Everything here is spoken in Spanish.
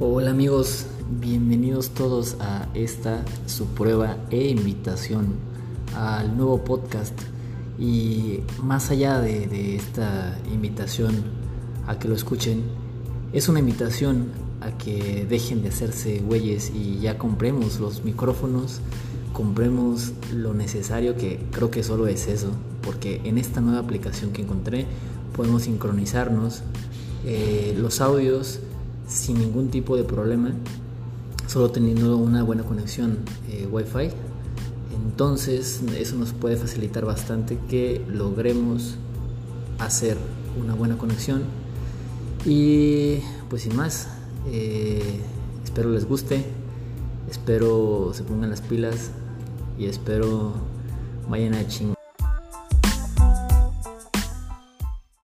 Hola amigos, bienvenidos todos a esta su prueba e invitación al nuevo podcast. Y más allá de, esta invitación a que lo escuchen, es una invitación a que dejen de hacerse güeyes y ya compremos los micrófonos, compremos lo necesario que creo que solo es eso, porque en esta nueva aplicación que encontré podemos sincronizarnos eh, los audios sin ningún tipo de problema, solo teniendo una buena conexión eh, Wi-Fi. Entonces eso nos puede facilitar bastante que logremos hacer una buena conexión. Y pues sin más, eh, espero les guste, espero se pongan las pilas y espero vayan a chingar.